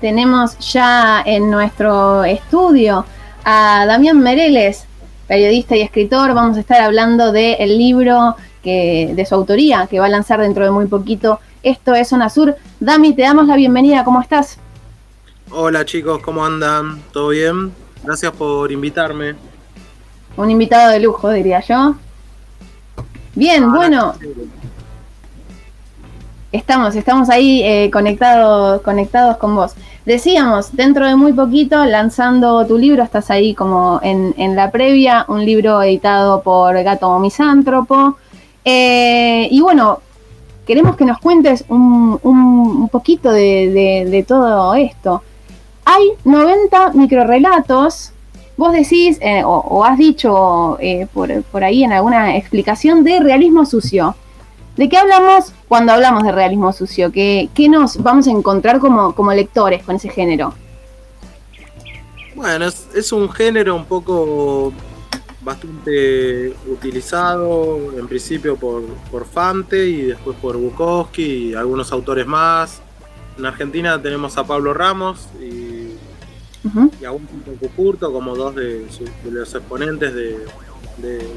tenemos ya en nuestro estudio a Damián Mereles, periodista y escritor. Vamos a estar hablando del libro que, de su autoría que va a lanzar dentro de muy poquito. Esto es Zona Sur. Dami, te damos la bienvenida. ¿Cómo estás? Hola chicos, ¿cómo andan? ¿Todo bien? Gracias por invitarme. Un invitado de lujo, diría yo. Bien, ah, bueno. Estamos, estamos ahí eh, conectados, conectados con vos. Decíamos, dentro de muy poquito, lanzando tu libro, estás ahí como en, la previa, un libro editado por Gato Misántropo. Eh, y bueno, queremos que nos cuentes un, poquito de, todo esto. Hay 90 microrelatos, vos decís, eh, o, has dicho por, por ahí en alguna explicación, de realismo sucio. ¿De qué hablamos cuando hablamos de realismo sucio? ¿Qué, nos vamos a encontrar como, como, lectores con ese género? Bueno, es, un género un poco bastante utilizado, en principio por, por Fante y después por Bukowski y algunos autores más. En Argentina tenemos a Pablo Ramos y, a un Curto como dos de, los exponentes de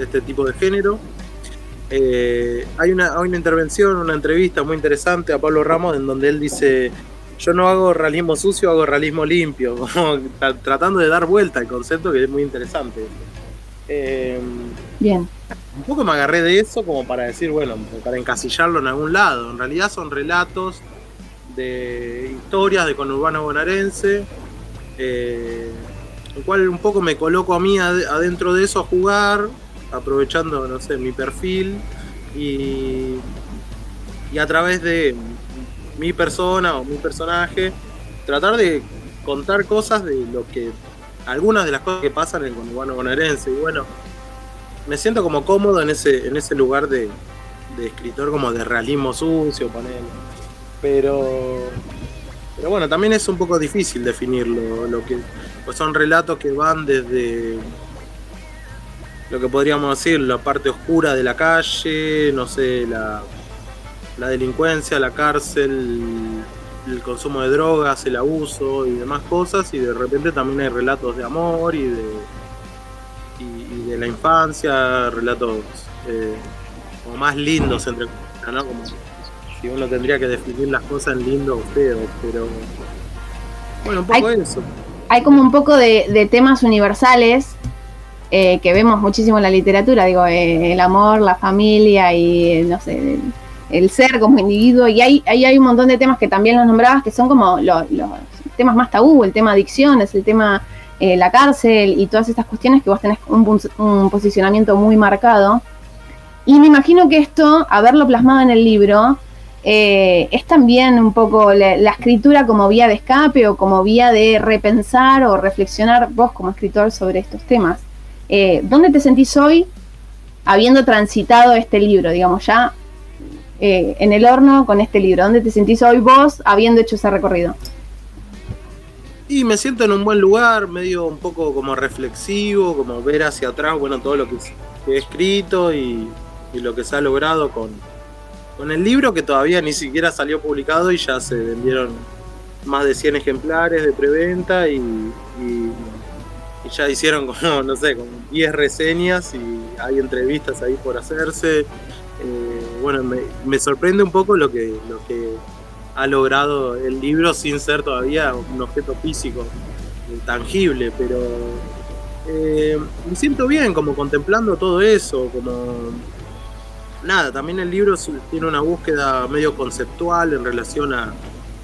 este tipo de género. Eh, hay, una, una intervención, una entrevista muy interesante a Pablo Ramos en donde él dice, yo no hago realismo sucio, hago realismo limpio, como tratando de dar vuelta al concepto que es muy interesante. Eh, Bien. Un poco me agarré de eso como para decir, bueno, para encasillarlo en algún lado. En realidad son relatos de historias de conurbano bonaerense, eh, el cual un poco me coloco a mí adentro de eso a jugar, aprovechando, no sé, mi perfil y, y a través de mi persona o mi personaje, tratar de contar cosas de lo que, algunas de las cosas que pasan en el conurbano bonaerense. Y bueno, me siento como cómodo en ese, en ese lugar de, escritor como de realismo sucio, poner. Pero, pero bueno, también es un poco difícil definirlo, lo que pues son relatos que van desde lo que podríamos decir, la parte oscura de la calle, no sé, la, la delincuencia, la cárcel, el consumo de drogas, el abuso y demás cosas, y de repente también hay relatos de amor y de, y, de la infancia, relatos eh, como más lindos entre ¿no? Como si uno tendría que definir las cosas en lindo o feo, pero bueno, un poco eso. Hay como un poco de, de temas universales eh, que vemos muchísimo en la literatura, digo, eh, el amor, la familia y, no sé, el, ser como individuo. Y ahí hay, hay, un montón de temas que también los nombrabas que son como los, temas más tabú, el tema adicciones, el tema eh, la cárcel y todas estas cuestiones que vos tenés un, un posicionamiento muy marcado. Y me imagino que esto, haberlo plasmado en el libro, es también un poco la, escritura como vía de escape o como vía de repensar o reflexionar vos como escritor sobre estos temas. Eh, ¿dónde te sentís hoy habiendo transitado este libro, digamos, ya eh, en el horno con este libro? ¿Dónde te sentís hoy vos habiendo hecho ese recorrido? Y me siento en un buen lugar, medio un poco como reflexivo, como ver hacia atrás, bueno, todo lo que, he escrito y, lo que se ha logrado con, con el libro que todavía ni siquiera salió publicado y ya se vendieron más de 100 ejemplares de preventa y y ya hicieron como, no sé, como 10 reseñas y hay entrevistas ahí por hacerse. Eh, bueno, me, sorprende un poco lo que, lo que ha logrado el libro sin ser todavía un objeto físico, tangible, pero eh, me siento bien como contemplando todo eso, como nada, también el libro tiene una búsqueda medio conceptual en relación a,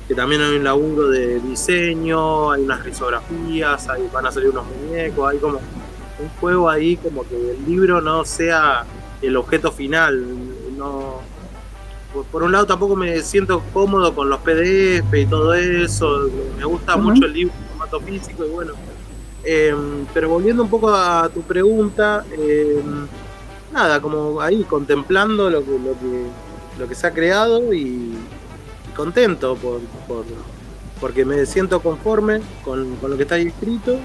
que también hay un laburo de diseño, hay unas risografías, ahí van a salir unos muñecos, hay como un juego ahí como que el libro no sea el objeto final. No, por un lado tampoco me siento cómodo con los PDF y todo eso, me gusta mucho el libro en formato físico y bueno. Em, pero volviendo un poco a tu pregunta, em, nada, como ahí contemplando lo que, lo que, lo que se ha creado y, contento por, porque me siento conforme con, lo que está ahí escrito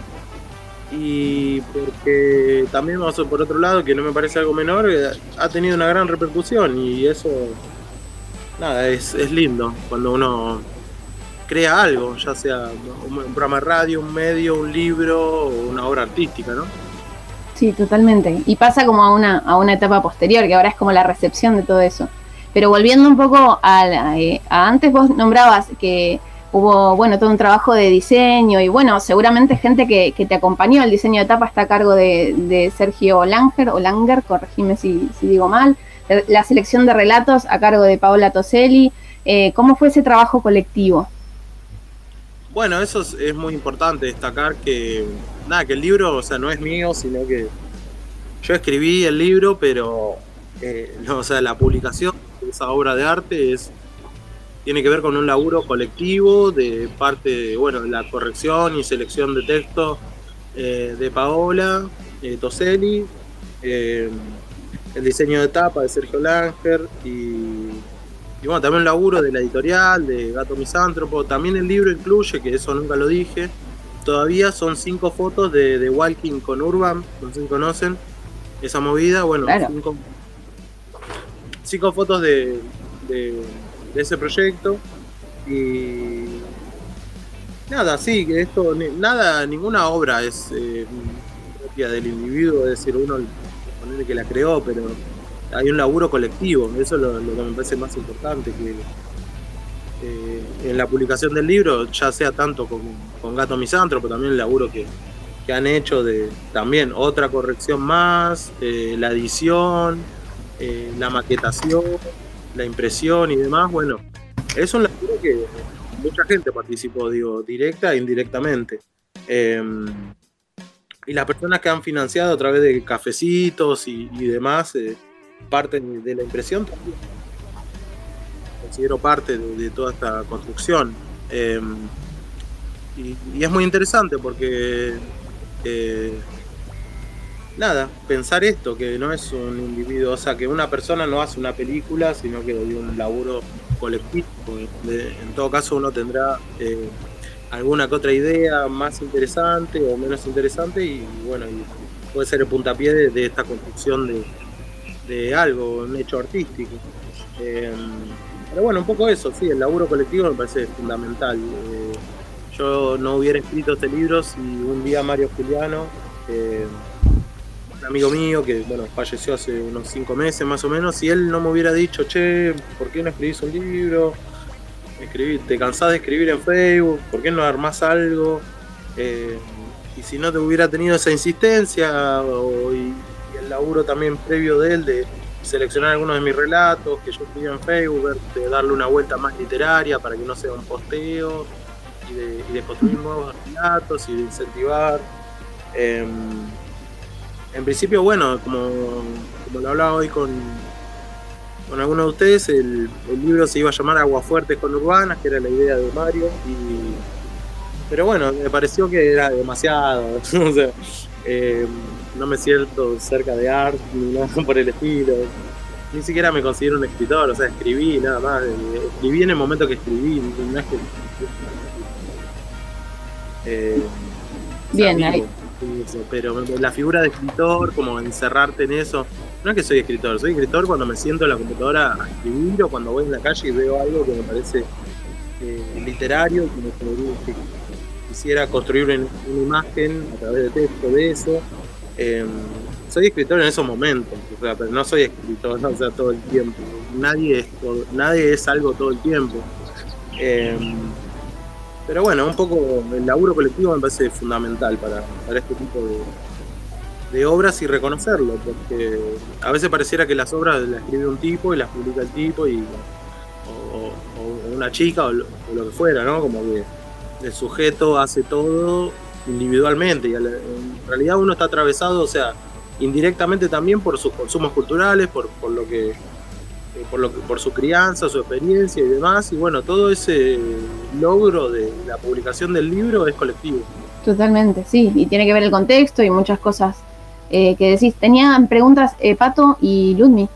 y porque también por otro lado, que no me parece algo menor, eh, ha tenido una gran repercusión y eso, nada, es, lindo cuando uno crea algo, ya sea un, programa de radio, un medio, un libro o una obra artística, ¿no? Sí, totalmente. Y pasa como a una, a una etapa posterior, que ahora es como la recepción de todo eso. Pero volviendo un poco a, eh, a antes vos nombrabas que hubo, bueno, todo un trabajo de diseño y bueno, seguramente gente que, te acompañó. El diseño de etapa está a cargo de, Sergio Langer, o Langer, corregime si, digo mal. La selección de relatos a cargo de Paola Toselli. Eh, ¿Cómo fue ese trabajo colectivo? Bueno, eso es, muy importante destacar que, nada, que el libro, o sea, no es mío, sino que yo escribí el libro, pero, eh, o sea, la publicación esa obra de arte es tiene que ver con un laburo colectivo de parte de, bueno, la corrección y selección de texto eh, de Paola eh, Toselli, eh, el diseño de tapa de Sergio Langer y, bueno, también un laburo de la editorial, de Gato Misántropo. También el libro incluye, que eso nunca lo dije, todavía son cinco fotos de, Walking con Urban, no sé si conocen esa movida, bueno, cinco, fotos de ese proyecto. Y nada, sí, que esto, nada, ninguna obra es eh, propia del individuo, es decir, uno ponerle que la creó, pero hay un laburo colectivo, eso es lo, que me parece más importante, que eh, en la publicación del libro, ya sea tanto con, con Gato Misantro, también el laburo que, han hecho de también otra corrección más, eh, la edición, la maquetación, la impresión y demás, bueno, es un laburo que mucha gente participó, digo, directa e indirectamente. Em, y las personas que han financiado a través de cafecitos y, demás, eh, parte de la impresión también. Considero parte de, toda esta construcción. Em, y, y, es muy interesante porque eh, nada, pensar esto, que no es un individuo, o sea, que una persona no hace una película, sino que hay un laburo colectivo. en todo caso uno tendrá eh, alguna que otra idea más interesante o menos interesante y bueno, puede ser el puntapié de, esta construcción de, algo, un hecho artístico. Eh, pero bueno, un poco eso, sí, el laburo colectivo me parece fundamental. Eh, yo no hubiera escrito este libro si un día Mario Juliano amigo mío que bueno, falleció hace unos cinco meses más o menos, si él no me hubiera dicho, che, ¿por qué no escribís un libro? Escribí, ¿Te cansás de escribir en Facebook? ¿Por qué no armás algo? Eh, y si no te hubiera tenido esa insistencia y, el laburo también previo de él de seleccionar algunos de mis relatos que yo escribí en Facebook, de darle una vuelta más literaria para que no sea un posteo y de, construir nuevos relatos y de incentivar. Em, en principio, bueno, como, como lo hablaba hoy con, con algunos de ustedes, el, libro se iba a llamar Aguafuertes con Urbanas, que era la idea de Mario, y, pero bueno, me pareció que era demasiado, eh, no me siento cerca de arte ni nada por el estilo, ni siquiera me considero un escritor, o sea, escribí nada más, escribí en el momento que escribí, no es que... Eh, Bien, ahí pero la figura de escritor, como encerrarte en eso, no es que soy escritor, soy escritor cuando me siento en la computadora a escribir o cuando voy en la calle y veo algo que me parece eh, literario, que, quisiera construir una, imagen a través de texto de eso. Em, soy escritor en esos momentos, pero no soy escritor todo el tiempo. Nadie es, nadie es algo todo el tiempo. Em, pero bueno, un poco el laburo colectivo me parece fundamental para, este tipo de, obras y reconocerlo, porque a veces pareciera que las obras las escribe un tipo y las publica el tipo y o, una chica o lo, que fuera, ¿no? Como que el sujeto hace todo individualmente y en realidad uno está atravesado, o sea, indirectamente también por sus consumos culturales, por, por lo que por, lo por su crianza, su experiencia y demás. Y bueno, todo ese logro de la publicación del libro es colectivo. Totalmente, sí, y tiene que ver el contexto y muchas cosas eh, que decís. Tenían preguntas eh, Pato y Ludmi.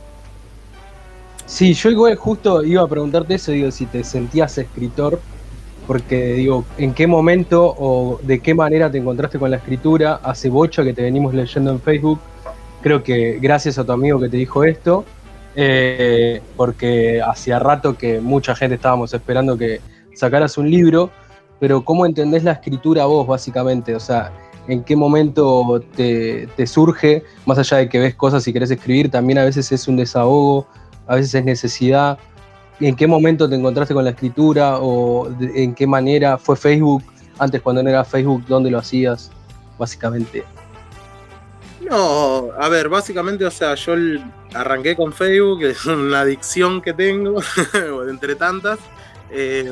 Sí, yo igual justo iba a preguntarte eso, digo, si te sentías escritor, porque digo, ¿en qué momento o de qué manera te encontraste con la escritura? Hace bocha que te venimos leyendo en Facebook, creo que gracias a tu amigo que te dijo esto, eh, porque hacía rato que mucha gente estábamos esperando que sacaras un libro, pero ¿cómo entendés la escritura vos, básicamente? O sea, ¿en qué momento te, surge, más allá de que ves cosas y querés escribir, también a veces es un desahogo, a veces es necesidad? ¿En qué momento te encontraste con la escritura o en qué manera fue Facebook? Antes cuando no era Facebook, ¿dónde lo hacías? Básicamente. No, a ver, básicamente, o sea, yo arranqué con Facebook, que es una adicción que tengo, entre tantas, eh,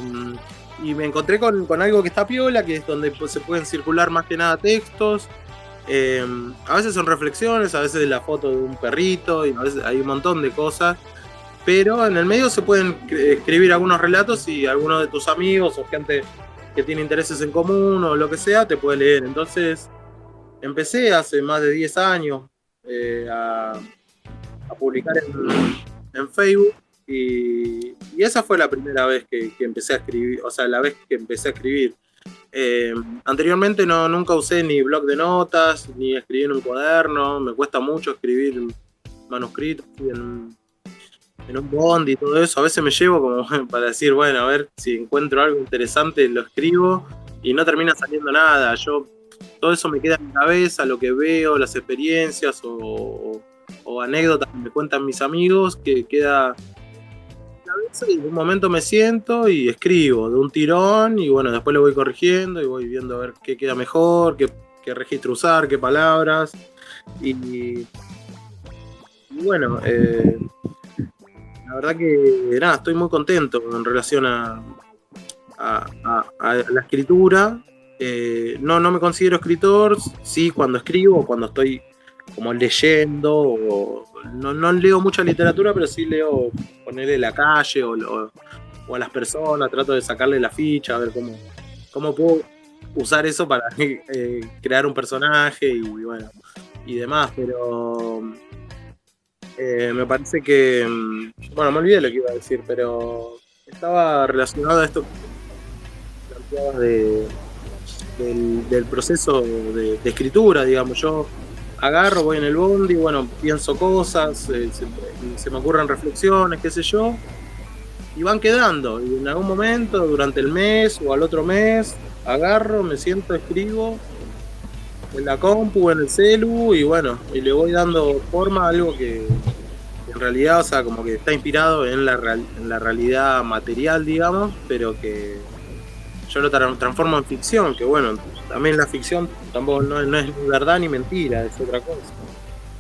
y me encontré con, algo que está piola, que es donde pues, se pueden circular más que nada textos. eh, a veces son reflexiones, a veces la foto de un perrito, y a veces hay un montón de cosas. Pero en el medio se pueden escribir algunos relatos y algunos de tus amigos o gente que tiene intereses en común o lo que sea te puede leer. Entonces, empecé hace más de 10 años eh, a, publicar en, Facebook y, esa fue la primera vez que, empecé a escribir, o sea, la vez que empecé a escribir. Eh, anteriormente no, nunca usé ni blog de notas, ni escribí en un cuaderno, me cuesta mucho escribir manuscritos en un bond y todo eso. A veces me llevo como para decir, bueno, a ver si encuentro algo interesante, lo escribo y no termina saliendo nada. Yo todo eso me queda en mi cabeza, lo que veo, las experiencias o, anécdotas que me cuentan mis amigos, que queda cabeza y en un momento me siento y escribo de un tirón y bueno, después lo voy corrigiendo y voy viendo a ver qué queda mejor, qué, registro usar, qué palabras. Y, bueno, eh, la verdad que nada, estoy muy contento en relación a la escritura. Eh, no, no me considero escritor, sí cuando escribo, cuando estoy como leyendo, o- no, no leo mucha literatura, pero sí leo ponerle la calle o, lo- o a las personas, trato de sacarle la ficha, a ver cómo, cómo puedo usar eso para eh, crear un personaje y bueno, y demás, pero eh, me parece que, mm, bueno, me olvidé lo que iba a decir, pero estaba relacionado a esto de, del, del proceso de, de escritura, digamos, yo agarro, voy en el bondi, bueno, pienso cosas, eh, se, se me ocurren reflexiones, qué sé yo, y van quedando, y en algún momento, durante el mes o al otro mes, agarro, me siento, escribo en la compu, en el celu, y bueno, y le voy dando forma a algo que, en realidad, o sea, como que está inspirado en la, real- en la realidad material, digamos, pero que yo lo tra- transformo en ficción, que bueno, también la ficción tampoco no, es verdad ni mentira, es otra cosa.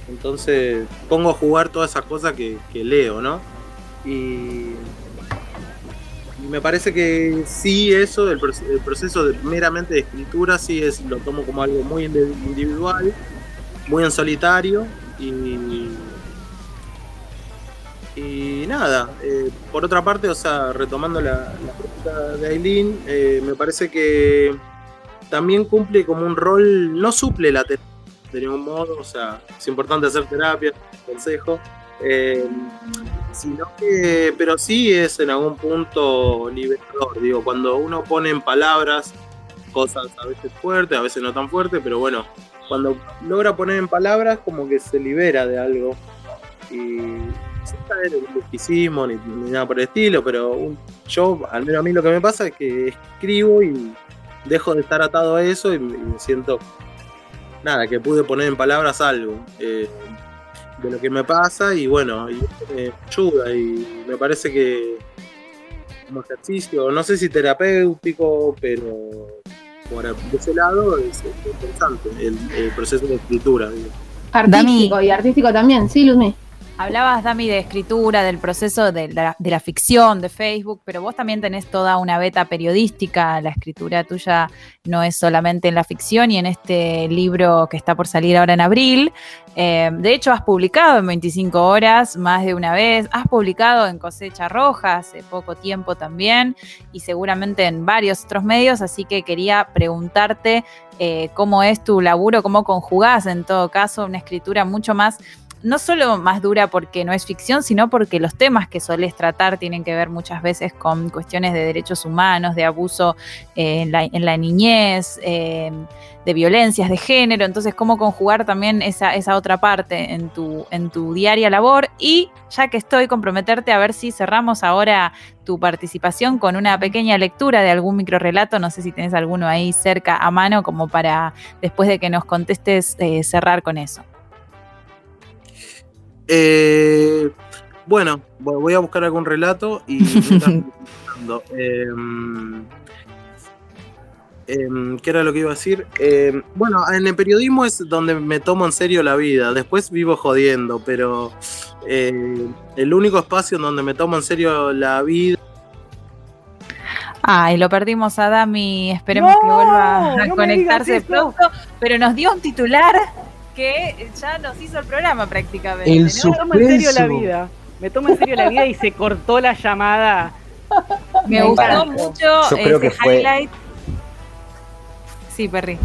Entonces pongo a jugar todas esas cosas que, leo, ¿no? Y, me parece que sí, eso, el, proce- el proceso meramente de escritura, sí es, lo tomo como algo muy indi- individual, muy en solitario y, y nada, eh, por otra parte, o sea, retomando la, la pregunta de Aileen, eh, me parece que también cumple como un rol, no suple la terapia de ningún modo, o sea, es importante hacer terapia, consejo, eh, sino que, pero sí es en algún punto liberador, digo, cuando uno pone en palabras cosas a veces fuertes, a veces no tan fuertes, pero bueno, cuando logra poner en palabras como que se libera de algo. Y sin en el ni, ni nada por el estilo, pero un- yo, al menos a mí lo que me pasa es que escribo y dejo de estar atado a eso y me, siento, nada, que pude poner en palabras algo eh, de lo que me pasa y bueno, y eso me ayuda y me parece que como ejercicio, no sé si terapéutico, pero por de ese lado es, es interesante el, el proceso de escritura. digo. Artístico y artístico también, sí, Luzmi. Hablabas, Dami, de escritura, del proceso de la, ficción de Facebook, pero vos también tenés toda una beta periodística. La escritura tuya no es solamente en la ficción y en este libro que está por salir ahora en abril. Eh, de hecho, has publicado en 25 horas más de una vez. Has publicado en Cosecha Roja hace poco tiempo también y seguramente en varios otros medios. Así que quería preguntarte eh, cómo es tu laburo, cómo conjugás en todo caso una escritura mucho más no solo más dura porque no es ficción, sino porque los temas que solés tratar tienen que ver muchas veces con cuestiones de derechos humanos, de abuso eh, en, la, niñez, eh, de violencias de género. Entonces, cómo conjugar también esa, esa otra parte en tu, en tu diaria labor. Y ya que estoy, comprometerte a ver si cerramos ahora tu participación con una pequeña lectura de algún microrelato. No sé si tenés alguno ahí cerca a mano, como para después de que nos contestes, eh, cerrar con eso. Eh, bueno, voy a buscar algún relato y em, em, ¿Qué era lo que iba a decir? Em, bueno, en el periodismo es donde me tomo en serio la vida. Después vivo jodiendo, pero eh, el único espacio en donde me tomo en serio la vida. Ay, lo perdimos a Dami. Esperemos que vuelva a conectarse pronto. Pero nos dio un titular que ya nos hizo el programa prácticamente. El Me tomo en serio la vida. Me tomo en serio la vida y se cortó la llamada. Me, gustó mucho Yo creo que highlight. Sí, Perry.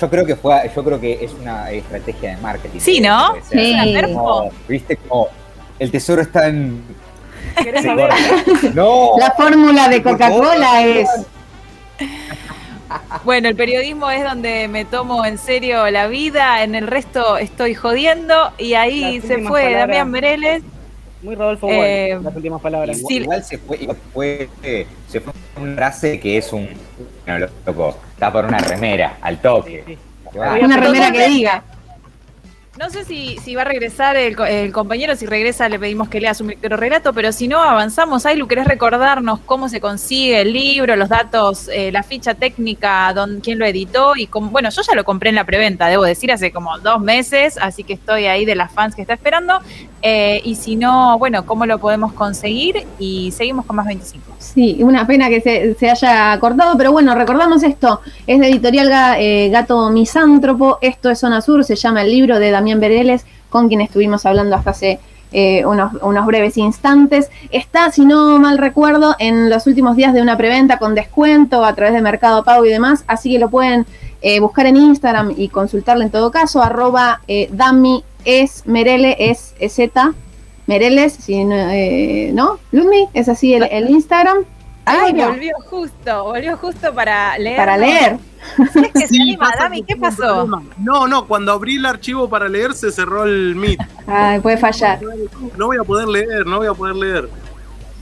yo creo que fue, yo creo que es una estrategia de marketing. Sí, ¿no? Sí. Viste como el tesoro está en. no. La fórmula de Coca-Cola es. Bueno, el periodismo es donde me tomo en serio la vida, en el resto estoy jodiendo y ahí se fue Damián Mereles. Muy Rodolfo eh, las últimas palabras. Igual, se fue, fue, se fue una frase que es un. No, loco, está por una remera, al toque. Una remera que diga. No sé si, si va a regresar el, compañero, si regresa le pedimos que lea su micro relato, pero si no, avanzamos. Ailu, ¿querés recordarnos cómo se consigue el libro, los datos, eh, la ficha técnica, don, quién lo editó? y cómo, Bueno, yo ya lo compré en la preventa, debo decir, hace como dos meses, así que estoy ahí de las fans que está esperando. Eh, y si no, bueno, ¿cómo lo podemos conseguir? Y seguimos con más 25. Sí, una pena que se, haya cortado, pero bueno, recordamos esto. Es de editorial eh, Gato Misántropo, esto es Zona Sur, se llama el libro de Damián Bereles, con quien estuvimos hablando hasta hace eh, unos, breves instantes. Está, si no mal recuerdo, en los últimos días de una preventa con descuento a través de Mercado Pago y demás, así que lo pueden buscar en Instagram y consultarlo en todo caso, arroba Dami es Merele, es, Z, Mereles, si no, eh, ¿no? Es así el, Instagram. Ay, volvió justo, volvió justo para leer. Para leer. es que se anima, Dami, ¿qué pasó? No, no, cuando abrí el archivo para leer se cerró el Meet. Ay, puede fallar. No voy a poder leer, no voy a poder leer.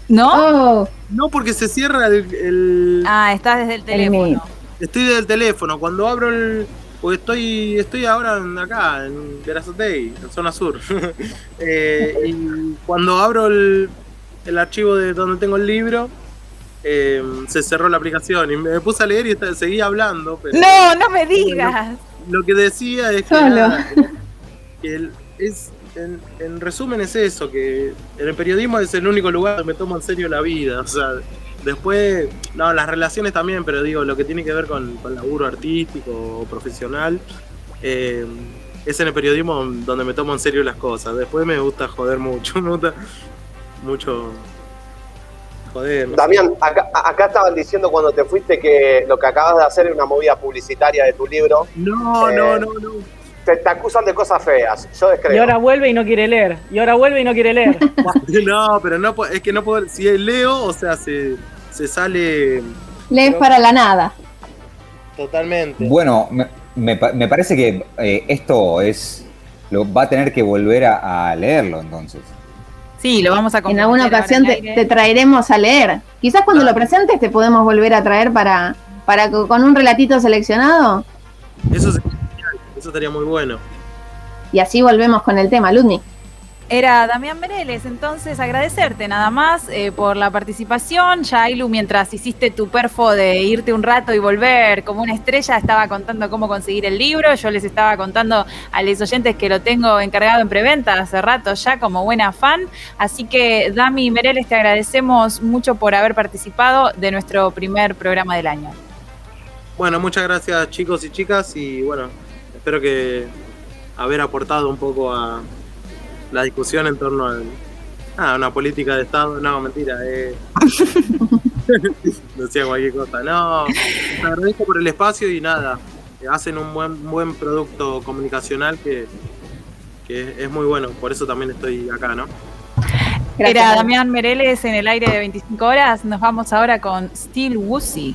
¿No? Oh. No, porque se cierra el, Ah, estás desde el teléfono. Estoy desde el teléfono. Cuando abro el, porque estoy, estoy ahora acá, en Verazotei, en zona sur. Eh, y cuando abro el, archivo de donde tengo el libro, eh, se cerró la aplicación y me puse a leer y seguía hablando. no, no me digas. Lo, que decía es que, es, en, en, resumen es eso, que en el periodismo es el único lugar donde me tomo en serio la vida. O sea, Después, no, las relaciones también, pero digo, lo que tiene que ver con, con laburo artístico o profesional, eh, es en el periodismo donde me tomo en serio las cosas. Después me gusta joder mucho, me gusta mucho joder. Damián, acá, acá, estaban diciendo cuando te fuiste que lo que acabas de hacer es una movida publicitaria de tu libro. No, no, eh, no, no. Te, acusan de cosas feas, yo descreo. Y ahora vuelve y no quiere leer. Y ahora vuelve y no quiere leer. no, pero no es que no puedo. Si leo, o sea, se, se sale. Lees para la nada. Totalmente. Bueno, me, me, parece que eh, esto es. Lo, va a tener que volver a, leerlo entonces. Sí, lo vamos a En alguna ocasión te, traeremos a leer. Quizás cuando lo presentes te podemos volver a traer para, para con un relatito seleccionado. Eso sería, eso estaría muy bueno. Y así volvemos con el tema, Ludni. Era Damián Mereles, entonces agradecerte nada más eh, por la participación. Ya Ailu, mientras hiciste tu perfo de irte un rato y volver como una estrella, estaba contando cómo conseguir el libro. Yo les estaba contando a los oyentes que lo tengo encargado en preventa hace rato ya como buena fan. Así que Dami Mereles, te agradecemos mucho por haber participado de nuestro primer programa del año. Bueno, muchas gracias chicos y chicas y bueno, espero que haber aportado un poco a la discusión en torno a una política de Estado. No, mentira. Eh. Decía cualquier cosa. No, te agradezco por el espacio y nada. Hacen un buen, buen producto comunicacional que, que es, es muy bueno, por eso también estoy acá, ¿no? Gracias. Era Damián Mereles en el aire de 25 horas. Nos vamos ahora con Steel Woozy.